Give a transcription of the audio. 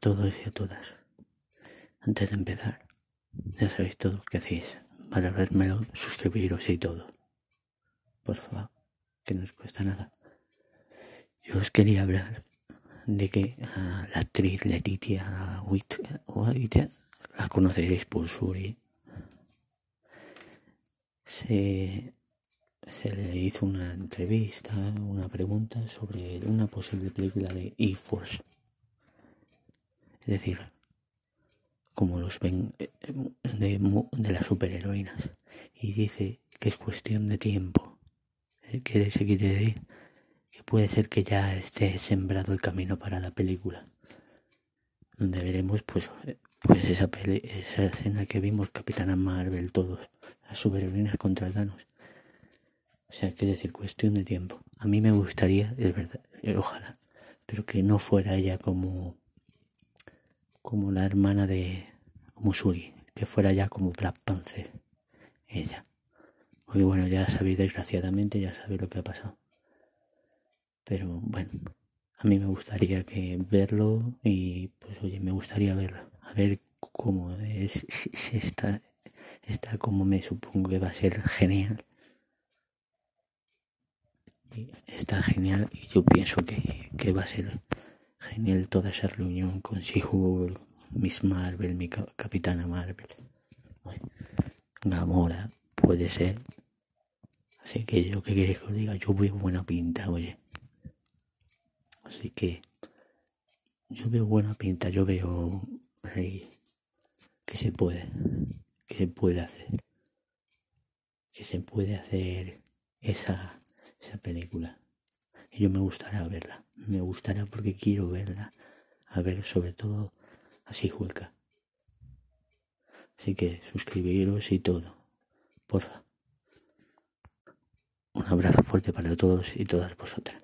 todos y a todas. Antes de empezar, ya sabéis todo lo que hacéis. Para vermelo, suscribiros y todo. Por favor, que no os cuesta nada. Yo os quería hablar de que la actriz Letitia Witt, la conoceréis por Suri, se, se le hizo una entrevista, una pregunta sobre una posible película de E-Force. Es decir, como los ven eh, de, de las superheroínas. Y dice que es cuestión de tiempo. ¿Eh? ¿Qué se quiere decir? Que puede ser que ya esté sembrado el camino para la película. Donde veremos pues, eh, pues esa, esa escena que vimos Capitana Marvel, todos, las superheroínas contra Thanos. O sea, quiere decir cuestión de tiempo. A mí me gustaría, es verdad, ojalá, pero que no fuera ella como como la hermana de Musuri, que fuera ya como Black Panther, ella. Porque bueno, ya sabéis, desgraciadamente, ya sabéis lo que ha pasado. Pero bueno, a mí me gustaría que verlo y pues oye, me gustaría verlo, a ver cómo es, si está, está como me supongo que va a ser genial. está genial y yo pienso que, que va a ser Genial toda esa reunión con she Miss Marvel, mi Capitana Marvel. Gamora, puede ser. Así que yo que queréis que os diga, yo veo buena pinta, oye. Así que yo veo buena pinta, yo veo que se puede, que se puede hacer, que se puede hacer esa, esa película. Y yo me gustaría verla me gustará porque quiero verla, a ver sobre todo así Julka. Así que suscribiros y todo, porfa. Un abrazo fuerte para todos y todas vosotras.